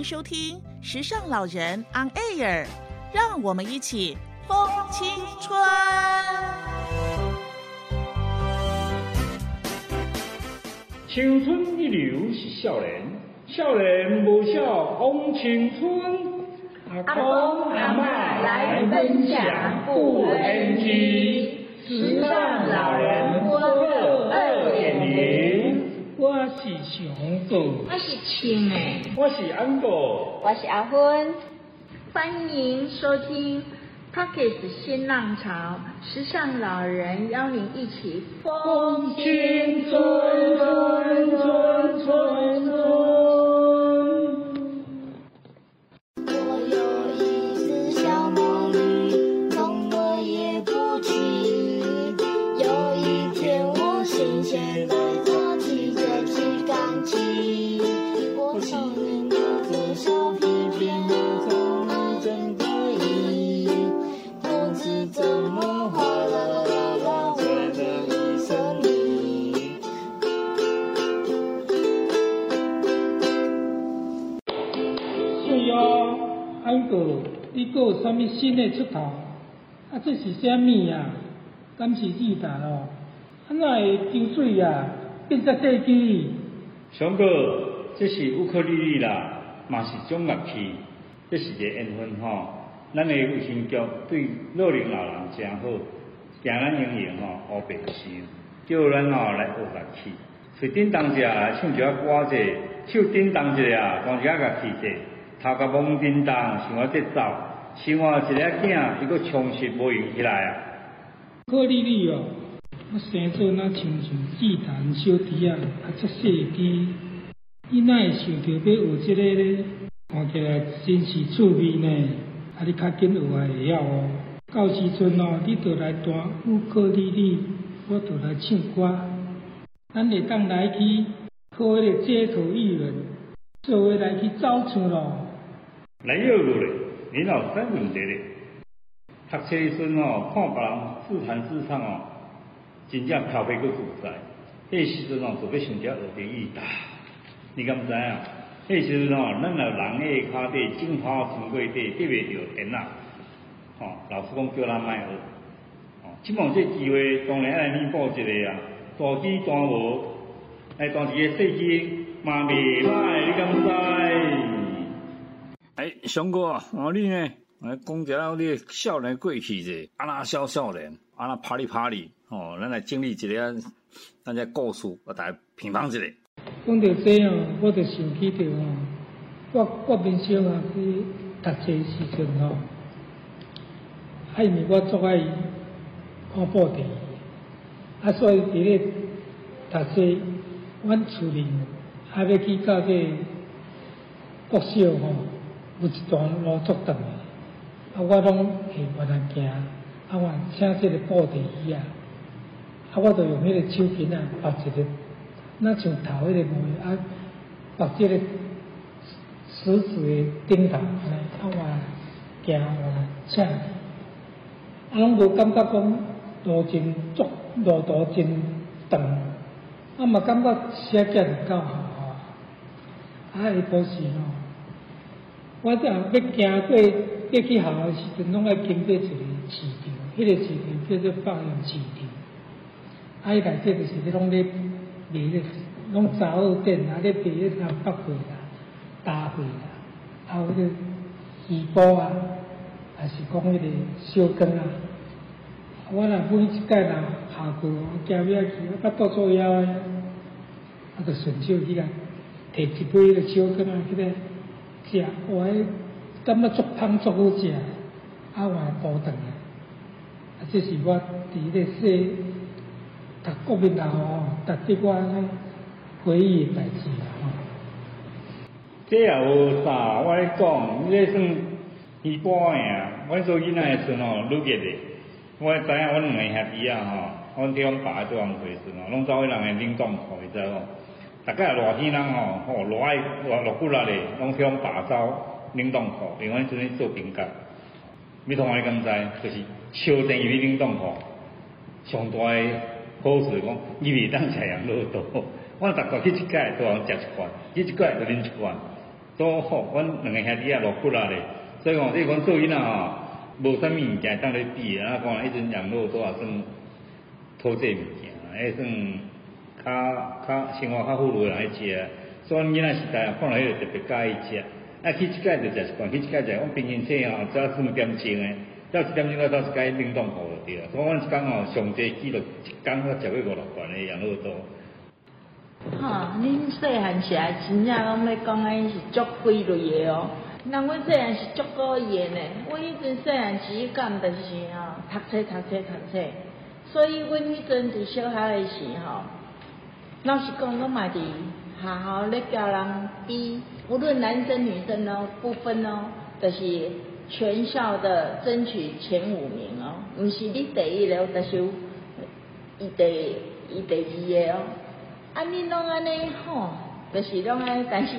迎收听《时尚老人 On Air》，让我们一起疯青春。青春一流是少年，少年无笑枉青春。阿公阿妈来分享不 NG，时尚老人播客二点零。我是熊哥，我是青诶，我是安哥，我是阿芬，欢迎收听 Pockets 新浪潮，时尚老人邀您一起风青春春春春春。新的出头？啊，这是啥物啊？敢是日达咯？啊，哪会抽水啊？变遮细机？熊哥，这是乌克丽丽啦，嘛是种乐器，这是个缘分吼。咱的卫生局对老龄老人真好，行咱营营吼学白收，叫咱吼来学乐器。嘴叮当一下唱一下歌者，手叮当一下弹一下乐器者，头壳懵叮当想要节奏，生活一个囝伊阁充实无用起来啊。柯丽丽哦，我生做那亲像祭坛小弟啊，啊，遮细机，伊哪会想着要学即个咧？看起来真是趣味呢。啊，你较紧学也会晓哦。到时阵哦，你就来弹乌克丽丽，我就来唱歌。咱会当来去靠迄个街头艺人，做伙来去走村咯。来又路咧，你老三问题咧。读册时阵哦，看别人自弹自唱哦，真正漂皮个自在。迄时阵哦，就要想着学着艺大。你敢知影？迄时阵哦，咱若人个骹底种花穿过底，得袂着电啊。哦、老师讲叫咱卖学。哦，即望这机会当然爱来弥补一个啊。大机大无，来当一个细机嘛袂歹，你敢知？哎，熊哥，哦，你呢？来讲一下你少年过去者，安那小少年，安那啪里啪里，哦，咱来经历一个咱这故事，我大家评判一下。讲到这哦，我就想起着哦，我我平常啊去读册时阵吼，啊因为我做爱看报纸，啊所以伫咧读册，阮厝里啊要去到这国小吼，有一段路足长的，啊我拢会越南行，啊我请这个报纸椅啊，啊我就用迄个手巾啊绑一个。那像头迄个模样，啊，把这个石子的顶头，安尼啊我行我请，啊拢无感觉讲路真足，路途真长，啊嘛感觉写囝就够好吼，啊下晡时吼，我只要行过要去学校的时阵，拢爱经过一个市场，迄、个市场叫做放养市场，啊伊内底就是咧拢咧。卖咧，拢查某店啊，咧卖咧像北货啦、大货啦，还有迄个鱼煲啊，还是讲迄个小羹啊。我若每一届若下过，我行遐去，啊，捌倒做枵诶，啊，就顺手去甲摕一杯迄个小羹啊，去咧食，我，感觉足香足好食，啊，我补顿啊，啊，这是我伫咧说。读国民党吼，读即我咧回忆代志啦吼。这也无啥，我咧讲，你算一般个啊。我做囡仔诶时阵吼，愈热咧。我知影阮两个兄弟啊吼，阮地方爸做工时阵吼，拢走去人诶冷冻库，你知无？逐个热天人吼，吼热爱热热骨力咧，拢去阮爸走冷冻库，因为迄阵做冰格。你同我敢知？就是烧电鱼冷冻库，上大诶好处讲，伊袂当食养乐多。我逐个去一届都通食一罐，去一届就啉一罐。都好，阮两个兄弟啊落骨啦咧，所以讲你讲做囡仔吼，无啥物物件当咧比啊，讲迄阵养乐多啊算讨这物件，迄算较较生活较富裕人爱食，所以囡仔时代啊，看到迄个特别介意食，啊去一届就食一罐，去一届食，阮平均体吼只要四点钟诶，到一点钟到到一届冷冻库就对啦，所以阮一工吼上济记录一工我食过五六罐诶养乐多。哈，恁细汉时啊，真正拢要讲诶是足规律的哦。人阮细汉是足古意的呢。阮迄阵细汉时干就是吼，读册读册读册。所以阮迄阵伫小学诶时吼，老实讲，我嘛伫学校咧教人比，无论男生女生哦，不分哦，就是全校的争取前五名哦。毋是你第一了，就是伊第伊第二个哦。啊，恁拢安尼吼，就是拢安，但是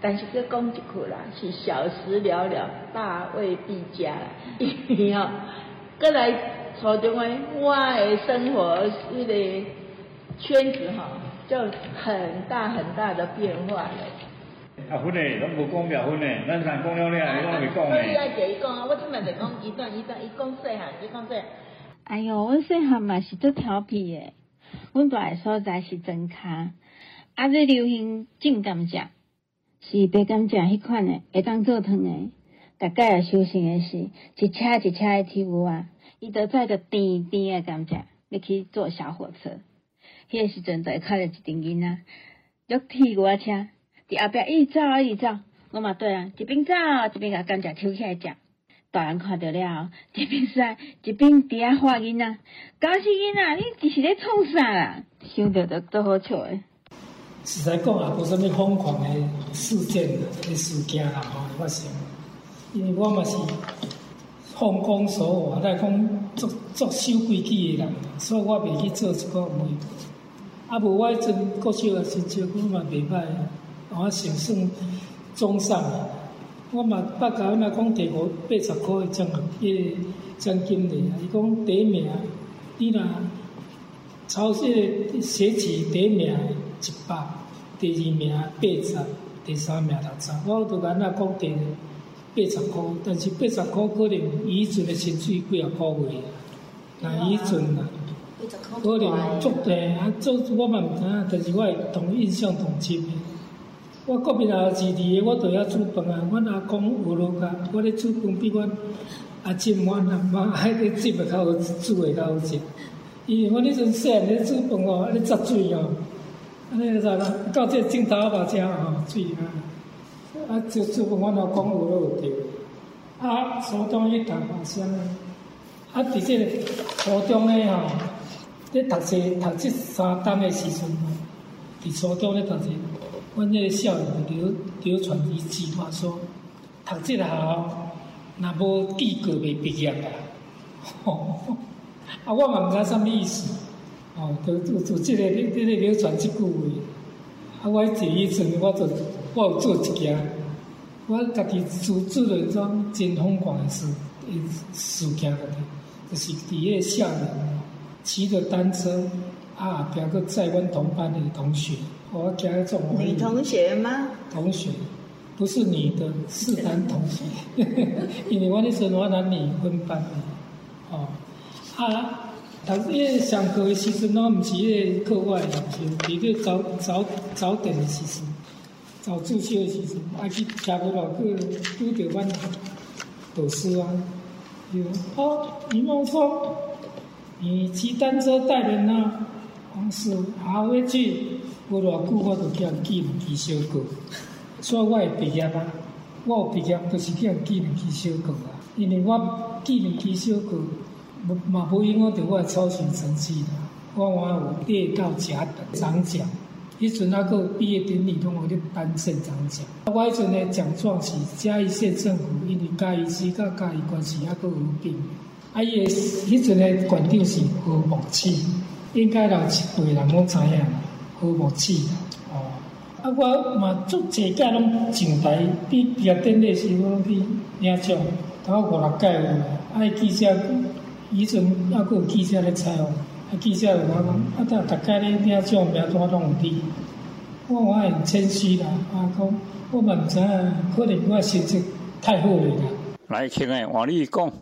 但是佮讲一句啦，是小时了了，大未必佳。因 为吼，过来初中诶，我诶生活是咧圈子吼，就很大很大的变化咧。啊，分诶，拢无讲了分诶，咱才讲了了，伊拢未讲啊，我即摆就讲一段一段，伊讲细汉，伊讲细。哎哟，阮细汉嘛是足调皮诶，阮住诶所在是真卡，啊，最流行种甘蔗，是白甘蔗迄款诶，会当做汤诶。大概啊修行诶是一车一车诶铁牛啊，伊都载着甜甜诶甘蔗要去坐小火车。迄个时阵就会看着一阵囡仔，约铁牛仔车，伫后壁一直走一直走，我嘛对啊，一边走一边甲甘蔗抽起来食。大人看到了后，一边说一边伫遐喊囡仔，搞死囡仔，你这是咧创啥啦？想着着都好笑诶。实在讲也无啥物疯狂诶事件诶事件啦吼会发生，因为我嘛是奉公守法，来讲作作守规矩诶人，所以我袂去做即个违。啊无我迄阵国小的成绩我嘛袂歹，我成算中上。我嘛捌甲阮阿公摕五八十箍的奖，迄个奖金咧。伊讲第一名，你若超市写字第一名一百，第二名八十，第三名六十。我拄甲阮阿公摕八十箍，但是八十箍可能伊迄阵的薪水几啊箍月啊，那伊迄阵啊，可能足地啊，做我嘛毋知影，但是我会同印象同深的。我隔壁阿弟弟，我都遐煮饭啊。阮阿公有落甲，我咧煮饭比阮阿婶、阮阿妈迄个煮会较好，煮会较好食。伊我迄阵细汉咧煮饭哦，咧杂水哦，安尼知啦。到这镜头阿爸食吼，水啊，啊煮煮饭，阮阿公有落有着。啊，初中迄谈发生啊，啊，伫这个初中咧吼，咧读册读这三档的时阵，伫初中咧读册。阮迄个校友流流传一句话说：读这个校，若无记过袂毕业啦。吼，啊，我嘛毋知啥物意思。哦，就就就即个咧咧流传即句话。啊，我第一阵，我就我有做一件，我家己自做了一桩真疯狂的事，事件个，就是伫迄个校园骑着单车，啊，后壁个载阮同班的同学。我加一种女同学吗？同学，不是女的，是男同学。因为我那时候我男女分班的，哦，啊，读迄个上课的时阵，我毋是迄个课外，是伫个早早早点的时阵，早自习的时阵，啊去听无老课，拄着阮导师啊，有哦，李梦聪，你骑单车带人啊，黄师好回去。无偌久，我就叫人记两支小歌，所以我会毕业啊。我有毕业，就是叫人记两支小歌啊。因为我记两支小歌，嘛无影响到我操行成绩啦。我还有列到甲等长奖，迄阵啊个毕业典礼拢有咧颁县长奖。我迄阵的奖状是嘉义县政府，因为嘉义市甲嘉义关系还佫有并。啊，伊个迄阵诶馆长是何木器，应该有一辈人拢知影。好默契哦！啊，我嘛足济届拢上台，比毕业典礼时我拢去领奖，头五六届有啦。啊，记者以前啊佫有记者咧采访，啊，记者有我讲，啊，逐逐届咧领奖名单拢有你。我我很谦虚啦，啊，讲我嘛毋知影，可能我成绩太好了啦。来，亲爱换你讲，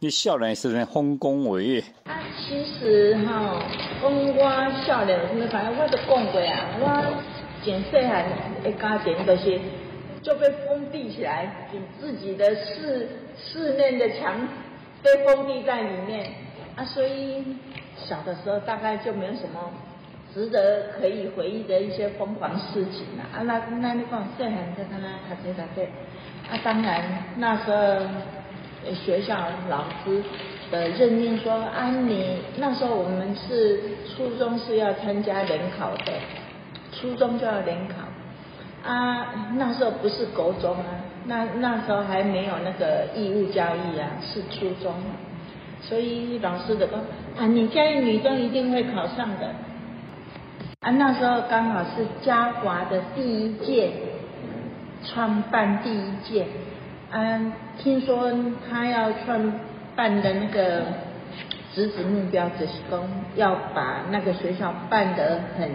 你少年时阵丰功伟业，啊，其实哈，讲我少年时，反正我都讲过啊，我真细汉的家庭就是就被封闭起来，就自己的室室内的墙被封闭在里面啊，所以小的时候大概就没有什么值得可以回忆的一些疯狂事情了。啊，那那你讲细汉在他那读书读书，啊，当然那时候学校老师的任命说啊，你那时候我们是初中是要参加联考的，初中就要联考。啊，那时候不是国中啊，那那时候还没有那个义务教育啊，是初中，所以老师的说啊，你嘉义女中一定会考上的。啊，那时候刚好是嘉华的第一届创办第一届，嗯、听说他要创办的那个直指目标就是说要把那个学校办得很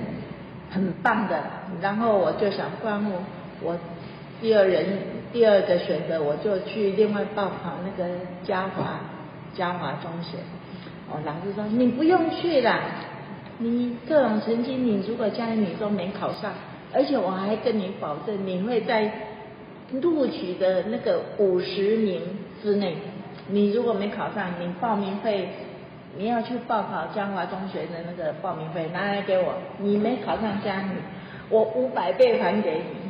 很棒的，然后我就想，不然我我第二人第二个选择，我就去另外报考那个嘉华嘉华中学。我，老师说你不用去啦，你这种成绩，你如果将来你都没考上，而且我还跟你保证，你会在录取的那个五十名之内。你如果没考上，你报名费你要去报考江华中学的那个报名费拿来给我，你没考上嘉女，我五百倍还给你。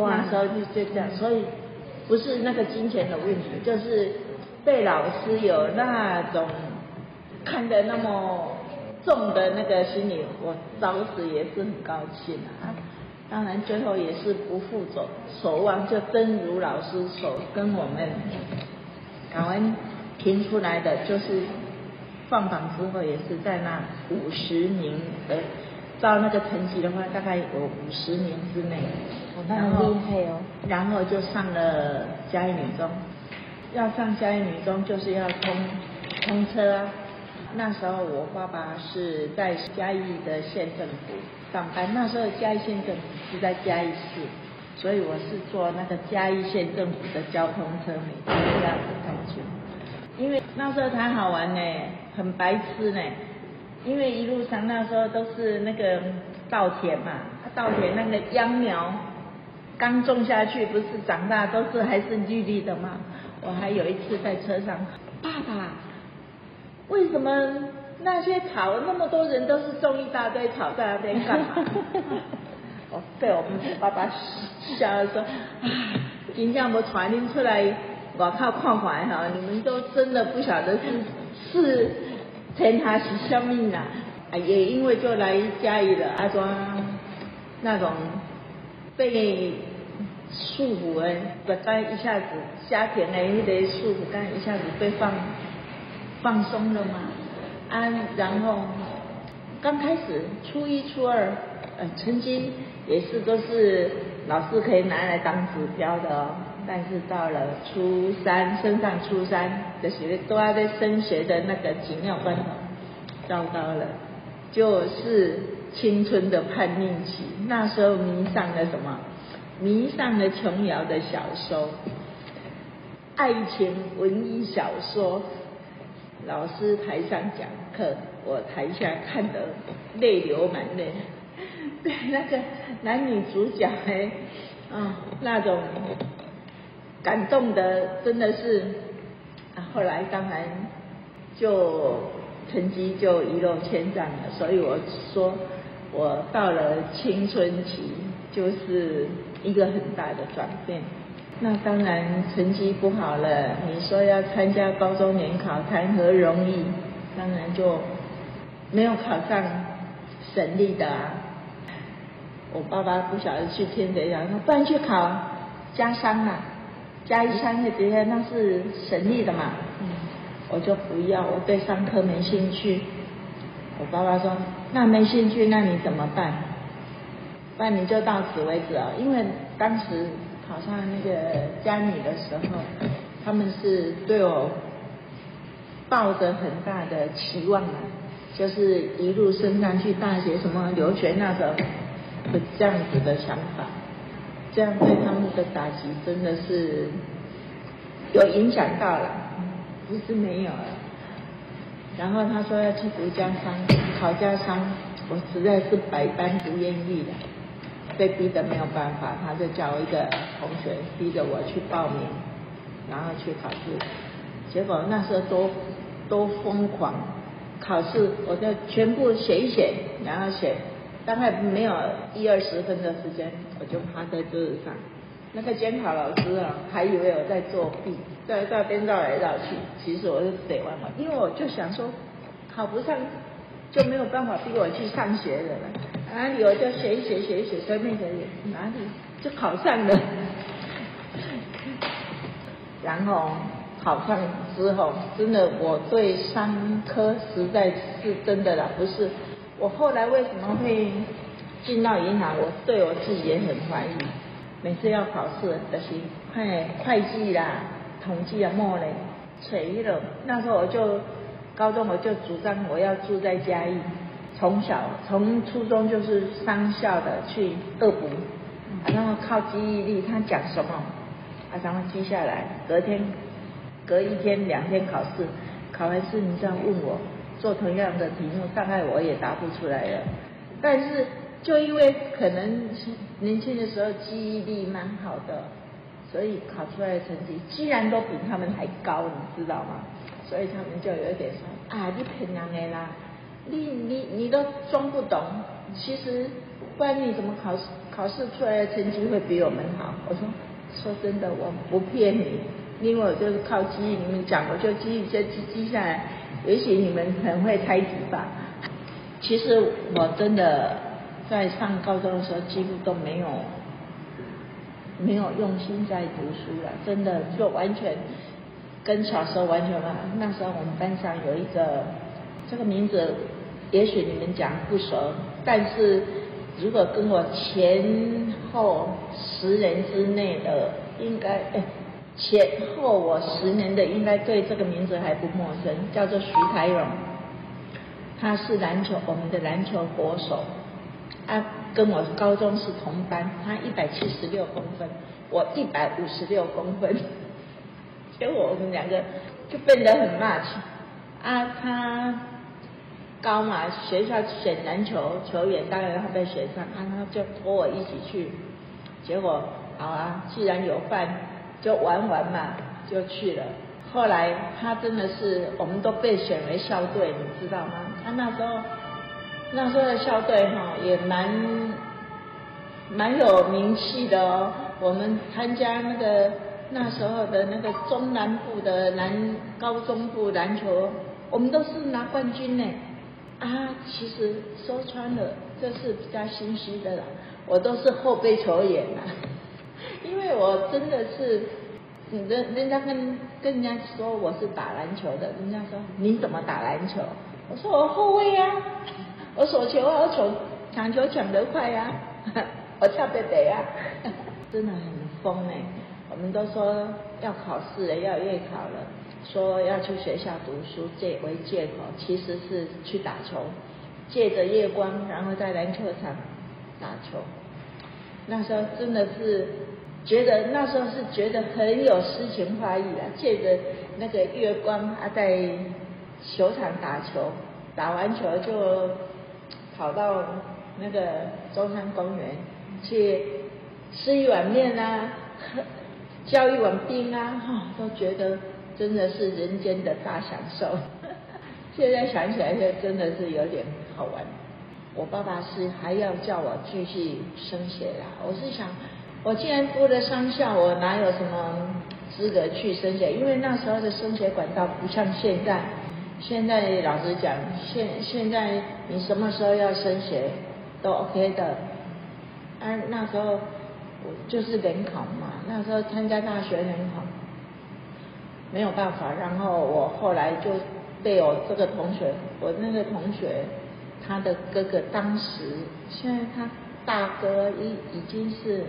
哇那时候就就这样，所以不是那个金钱的问题，就是被老师有那种看得那么重的那个心理，我当时也是很高兴啊。当然最后也是不负守守望，就真如老师所跟我们港湾评出来的，就是放榜之后也是在那五十名的，照那个成绩的话，大概有五十名之内。哦那很厉害哦。然后就上了嘉义女中，要上嘉义女中就是要通通车啊。那时候我爸爸是在嘉义的县政府上班，那时候嘉义县政府是在嘉义市，所以我是坐那个嘉义县政府的交通车，每天这样子开去。因为那时候才好玩呢，很白痴呢。因为一路上那时候都是那个稻田嘛，稻田那个秧苗刚种下去，不是长大都是还是绿绿的嘛。我还有一次在车上，爸爸，为什么那些草那么多人都是种一大堆草在那边干嘛？我，被我们爸爸笑了说，今天我们传令出来我靠看看哈，你们都真的不晓得是是天塌是什么啦。啊，也因为就来嘉义了，阿庄那种被束缚的，不但一下子家庭的那个束缚感一下子被放放松了嘛。啊，然后刚开始初一、初二，呃，成绩也是都是老师可以拿来当指标的哦。但是到了初三，升上初三，就是都要在升学的那个紧要关头，糟糕了，就是青春的叛逆期。那时候迷上了什么？迷上了琼瑶的小说，爱情文艺小说。老师台上讲课，我台下看得泪流满面。对那个男女主角哎，啊、那种感动的真的是，啊，后来当然就成绩就一落千丈了。所以我说，我到了青春期就是一个很大的转变。那当然成绩不好了，你说要参加高中联考，谈何容易？当然就没有考上省立的啊。我爸爸不晓得去听谁讲，说不然去考嘉商啊，嘉义商业学院那是省立的嘛。我就不要，我对商科没兴趣。我爸爸说，那没兴趣，那你怎么办？不然你就到此为止啊，因为当时考上那个家女的时候，他们是对我抱着很大的期望啊，就是一路升上去大学什么留学那时候，这样子的想法，这样对他们的打击真的是有影响到了，不是没有了。然后他说要去读家商，考家商，我实在是百般不愿意的，被逼得没有办法，他就叫一个同学逼着我去报名，然后去考试，结果那时候多多疯狂，考试我就全部写一写，然后写，大概没有一二十分的时间，我就趴在桌子上。那个监考老师啊，还以为我在作弊，在那边绕来绕去。其实我是得完嘛，因为我就想说，考不上就没有办法逼我去上学的了。哪里我就写一写，写一写，随便写写，哪里就考上了。然后考上之后，真的我对商科实在是真的啦，不是。我后来为什么会进到银行？我对我自己也很怀疑。每次要考试，就是会会计啦、统计啊、莫嘞、垂了。那时候我就高中我就主张我要住在嘉义，从小从初中就是商校的去恶补，然后靠记忆力，他讲什么，啊然后记下来，隔天隔一天两天考试，考完试你这样问我做同样的题目，大概我也答不出来了，但是。就因为可能年轻的时候记忆力蛮好的，所以考出来的成绩居然都比他们还高，你知道吗？所以他们就有点说啊，你骗人的啦，你你你都装不懂，其实不然你怎么考试考试出来的成绩会比我们好？我说说真的，我不骗你，因为我就是靠记忆，你们讲我就记忆就记记下来，也许你们很会猜题吧。其实我真的。在上高中的时候，几乎都没有没有用心在读书了，真的就完全跟小时候完全不那时候我们班上有一个这个名字，也许你们讲不熟，但是如果跟我前后十年之内的，应该前后我十年的，应该对这个名字还不陌生，叫做徐台荣，他是篮球我们的篮球国手。啊，跟我高中是同班，他一百七十六公分，我一百五十六公分，结果我们两个就变得很 much，。啊，他高嘛，学校选篮球球员，当然会被选上，啊，他就托我一起去。结果好啊，既然有饭，就玩玩嘛，就去了。后来他真的是，我们都被选为校队，你知道吗？他那时候。那时候的校队哈也蛮蛮有名气的哦。我们参加那个那时候的那个中南部的篮高中部篮球，我们都是拿冠军呢。啊，其实说穿了，这是比较心虚的啦。我都是后备球员呐，因为我真的是人人家跟跟人家说我是打篮球的，人家说你怎么打篮球？我说我后卫呀。我手球啊，我抢抢球抢得快呀，我跳得得呀，真的很疯哎！我们都说要考试了，要月考了，说要去学校读书借为借口，其实是去打球，借着夜光，然后在篮球场打球。那时候真的是觉得那时候是觉得很有诗情画意啊，借着那个月光啊，在球场打球，打完球就。跑到那个中山公园去吃一碗面啊，喝浇一碗冰啊，哈，都觉得真的是人间的大享受。现在想起来，就真的是有点好玩。我爸爸是还要叫我继续升学啦。我是想，我既然读了商校，我哪有什么资格去升学？因为那时候的升学管道不像现在。现在老实讲，现现在你什么时候要升学都 OK 的。啊，那时候我就是联考嘛，那时候参加大学联考，没有办法。然后我后来就被我这个同学，我那个同学他的哥哥当时，现在他大哥已已经是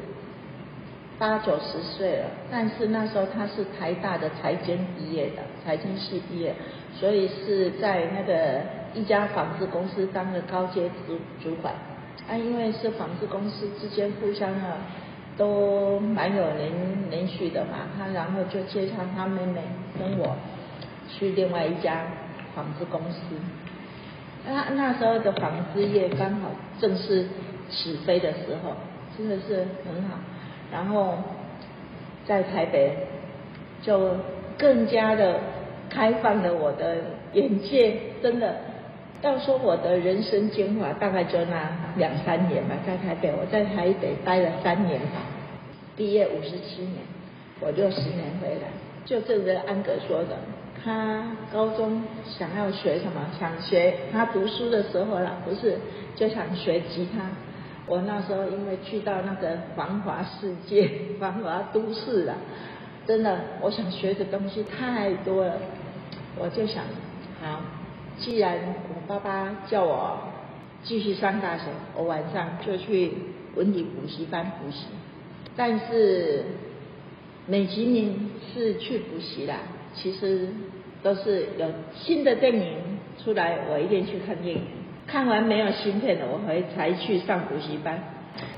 八九十岁了，但是那时候他是台大的财经毕业的，财经系毕业。所以是在那个一家纺织公司当了高阶主主管，啊，因为是纺织公司之间互相啊都蛮有连连续的嘛，他然后就介绍他妹妹跟我去另外一家纺织公司。那那时候的纺织业刚好正是起飞的时候，真的是很好。然后在台北就更加的开放了我的眼界，真的。要说我的人生精华，大概就那两三年吧，在台北，我在台北待了三年吧，毕业五十七年，我六十年回来，就正如安格说的，他高中想要学什么？想学他读书的时候啦，不是就想学吉他。我那时候因为去到那个繁华世界、繁华都市了，真的，我想学的东西太多了，我就想好。既然我爸爸叫我继续上大学，我晚上就去文理补习班补习。但是美其名是去补习啦，其实都是有新的电影出来，我一定去看电影。看完没有新片的，我会才去上补习班。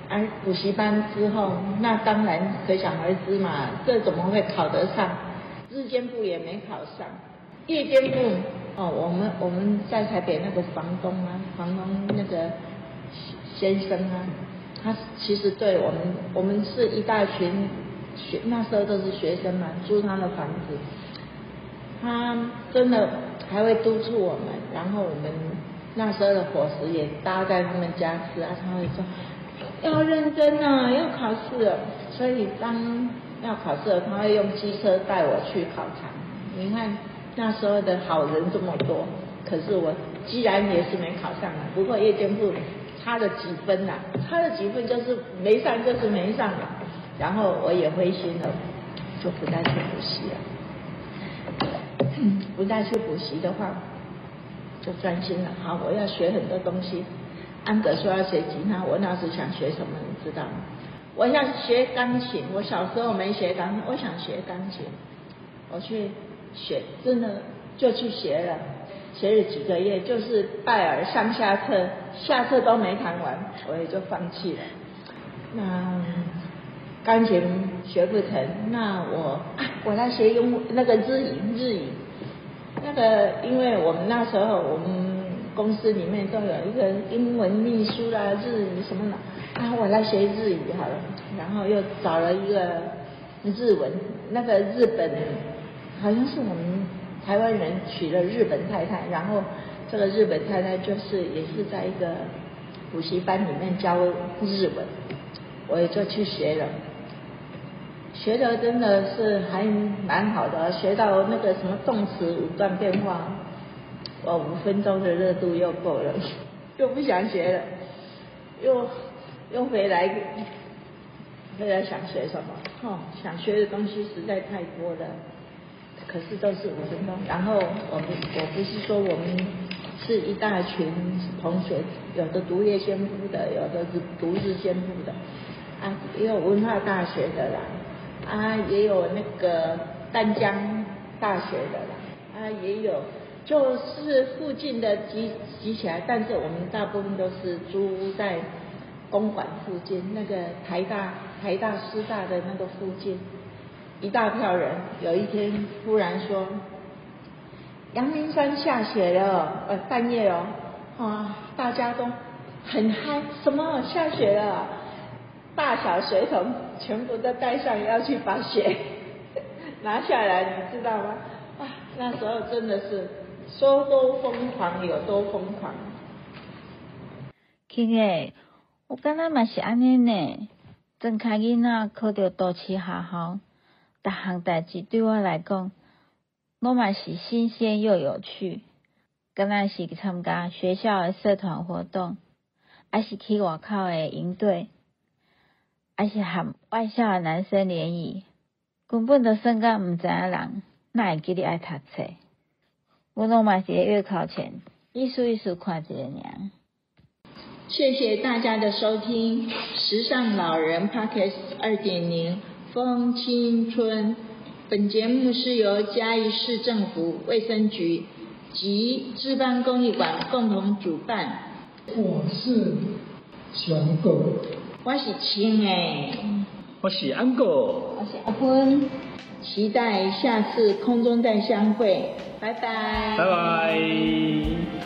而补习班之后，那当然可想而知嘛，这怎么会考得上？日间部也没考上，夜间部。哦，我们我们在台北那个房东啊，房东那个先生啊，他其实对我们，我们是一大群学，那时候都是学生嘛，租他的房子，他真的还会督促我们，然后我们那时候的伙食也搭在他们家吃啊，他会说要认真啊，要考试，所以当要考试了，他会用机车带我去考场，你看。那时候的好人这么多，可是我居然也是没考上了，不过夜间部差了几分呐，差了几分就是没上就是没上了，然后我也灰心了，就不再去补习了。不再去补习的话，就专心了。好，我要学很多东西。安格说要学吉他，我那时想学什么，你知道吗？我要学钢琴。我小时候没学钢琴，我想学钢琴，我去。学真的就去学了，学了几个月，就是拜尔上下册，下册都没弹完，我也就放弃了。那钢琴学不成，那我 我来学英那个日语，日语那个，因为我们那时候我们公司里面都有一个英文秘书啦，日语什么的，啊，我来学日语好了，然后又找了一个日文，那个日本。好像是我们台湾人娶了日本太太，然后这个日本太太就是也是在一个补习班里面教日文，我也就去学了，学的真的是还蛮好的，学到那个什么动词五段变化，我五分钟的热度又够了，又不想学了，又又回来，回来想学什么？哦，想学的东西实在太多了。可是都是五分钟，然后我不我不是说我们是一大群同学，有的读夜间部的，有的是读日间部的，啊，也有文化大学的啦，啊，也有那个丹江大学的啦，啊，也有就是附近的集集起来，但是我们大部分都是租在公馆附近，那个台大台大师大的那个附近。一大票人，有一天忽然说：“阳明山下雪了，呃，半夜哦，啊，大家都很嗨，什么下雪了？大小水桶全部都带上，要去把雪 拿下来，你知道吗？哇，那时候真的是说多疯狂有多疯狂。亲诶，我刚刚嘛是安尼呢，睁开囡仔考到多市学校。逐项代志对我来讲，拢嘛是新鲜又有趣。敢若是参加学校的社团活动，还是去外口的营队，还是和外校的男生联谊，根本都算甲毋知影人，哪会记得爱读册？我拢嘛是月考前，意思意思看一个尔。谢谢大家的收听，《时尚老人 pocket 二点零》。风青春。本节目是由嘉义市政府卫生局及置办公益馆共同主办。我是小狗。我是青诶。我是安狗。我是阿坤。期待下次空中再相会。拜拜。拜拜。